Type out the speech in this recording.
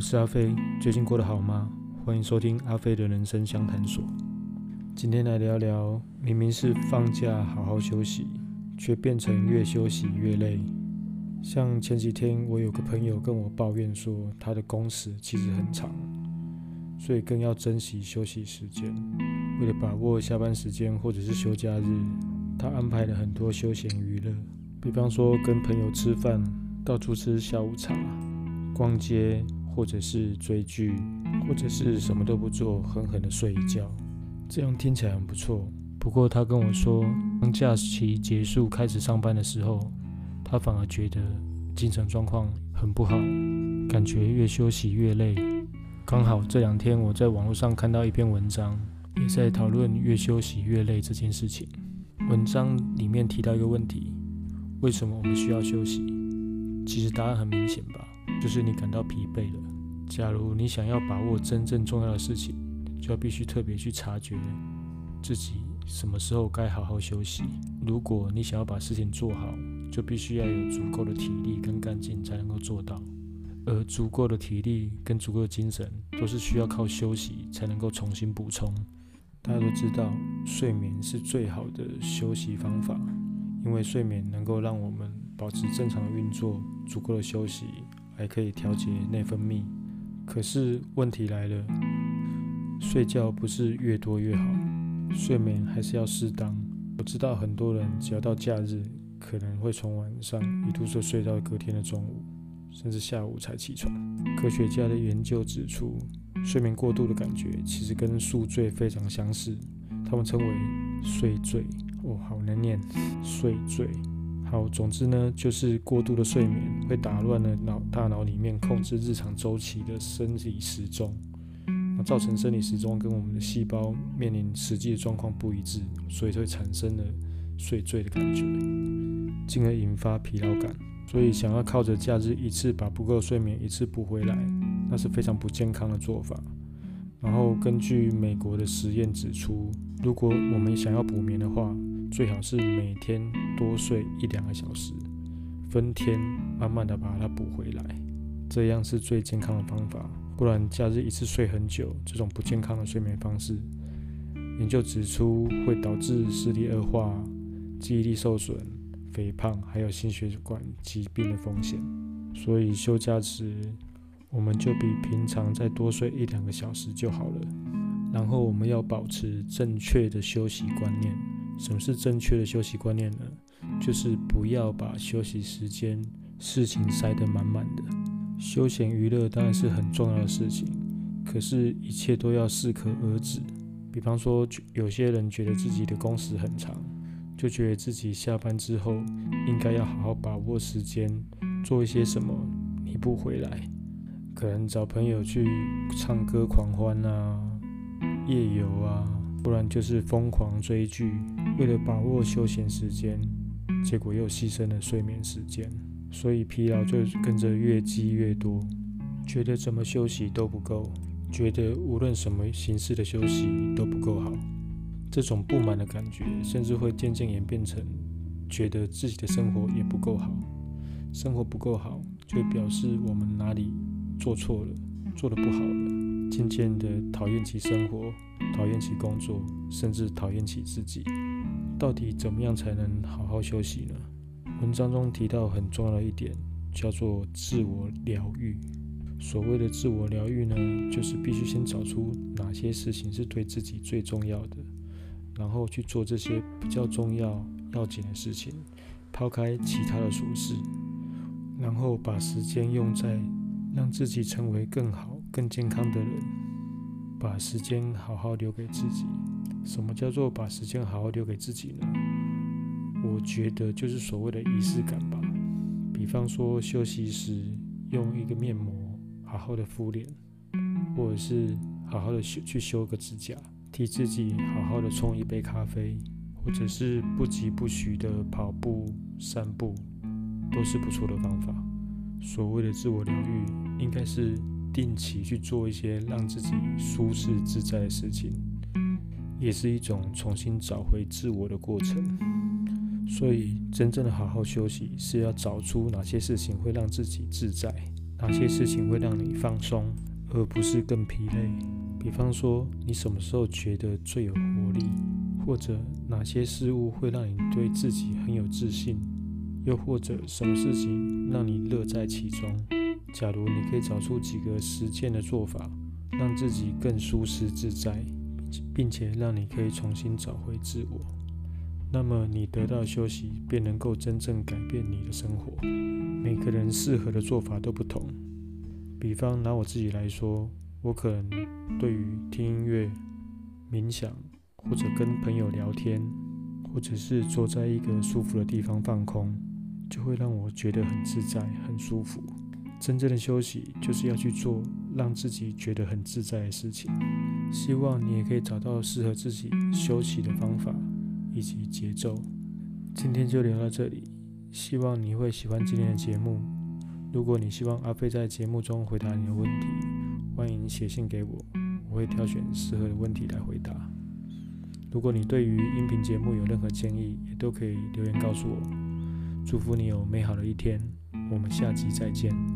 我是阿飞，最近过得好吗？欢迎收听阿飞的人生相谈所。今天来聊聊，明明是放假好好休息，却变成越休息越累。像前几天，我有个朋友跟我抱怨说，他的工时其实很长，所以更要珍惜休息时间。为了把握下班时间或者是休假日，他安排了很多休闲娱乐，比方说跟朋友吃饭，到处吃下午茶，逛街。或者是追剧，或者是什么都不做，狠狠的睡一觉，这样听起来很不错。不过他跟我说，当假期结束开始上班的时候，他反而觉得精神状况很不好，感觉越休息越累。刚好这两天我在网络上看到一篇文章，也在讨论越休息越累这件事情。文章里面提到一个问题：为什么我们需要休息？其实答案很明显吧。就是你感到疲惫了。假如你想要把握真正重要的事情，就要必须特别去察觉自己什么时候该好好休息。如果你想要把事情做好，就必须要有足够的体力跟干劲才能够做到。而足够的体力跟足够的精神，都是需要靠休息才能够重新补充。大家都知道，睡眠是最好的休息方法，因为睡眠能够让我们保持正常的运作，足够的休息。还可以调节内分泌，可是问题来了，睡觉不是越多越好，睡眠还是要适当。我知道很多人只要到假日，可能会从晚上一度就睡到隔天的中午，甚至下午才起床。科学家的研究指出，睡眠过度的感觉其实跟宿醉非常相似，他们称为睡醉。哦，好难念，睡醉。好，总之呢，就是过度的睡眠会打乱了脑大脑里面控制日常周期的生理时钟，那造成生理时钟跟我们的细胞面临实际的状况不一致，所以就会产生了睡醉的感觉，进而引发疲劳感。所以想要靠着假日一次把不够的睡眠一次补回来，那是非常不健康的做法。然后根据美国的实验指出，如果我们想要补眠的话，最好是每天多睡一两个小时，分天慢慢的把它补回来，这样是最健康的方法。不然假日一次睡很久，这种不健康的睡眠方式，研究指出会导致视力恶化、记忆力受损、肥胖，还有心血管疾病的风险。所以休假时，我们就比平常再多睡一两个小时就好了。然后我们要保持正确的休息观念。什么是正确的休息观念呢？就是不要把休息时间事情塞得满满的。休闲娱乐当然是很重要的事情，可是，一切都要适可而止。比方说，有些人觉得自己的工时很长，就觉得自己下班之后应该要好好把握时间，做一些什么弥补回来。可能找朋友去唱歌狂欢啊，夜游啊。不然就是疯狂追剧，为了把握休闲时间，结果又牺牲了睡眠时间，所以疲劳就跟着越积越多，觉得怎么休息都不够，觉得无论什么形式的休息都不够好，这种不满的感觉，甚至会渐渐演变成觉得自己的生活也不够好，生活不够好，就表示我们哪里做错了，做的不好了。渐渐的讨厌起生活，讨厌起工作，甚至讨厌起自己。到底怎么样才能好好休息呢？文章中提到很重要的一点，叫做自我疗愈。所谓的自我疗愈呢，就是必须先找出哪些事情是对自己最重要的，然后去做这些比较重要、要紧的事情，抛开其他的琐事，然后把时间用在让自己成为更好。更健康的人，把时间好好留给自己。什么叫做把时间好好留给自己呢？我觉得就是所谓的仪式感吧。比方说休息时用一个面膜好好的敷脸，或者是好好的修去修个指甲，替自己好好的冲一杯咖啡，或者是不疾不徐的跑步散步，都是不错的方法。所谓的自我疗愈，应该是。定期去做一些让自己舒适自在的事情，也是一种重新找回自我的过程。所以，真正的好好休息，是要找出哪些事情会让自己自在，哪些事情会让你放松，而不是更疲累？比方说，你什么时候觉得最有活力？或者哪些事物会让你对自己很有自信？又或者什么事情让你乐在其中？假如你可以找出几个实践的做法，让自己更舒适自在，并且让你可以重新找回自我，那么你得到休息便能够真正改变你的生活。每个人适合的做法都不同。比方拿我自己来说，我可能对于听音乐、冥想，或者跟朋友聊天，或者是坐在一个舒服的地方放空，就会让我觉得很自在、很舒服。真正的休息就是要去做让自己觉得很自在的事情。希望你也可以找到适合自己休息的方法以及节奏。今天就聊到这里。希望你会喜欢今天的节目。如果你希望阿飞在节目中回答你的问题，欢迎写信给我，我会挑选适合的问题来回答。如果你对于音频节目有任何建议，也都可以留言告诉我。祝福你有美好的一天，我们下集再见。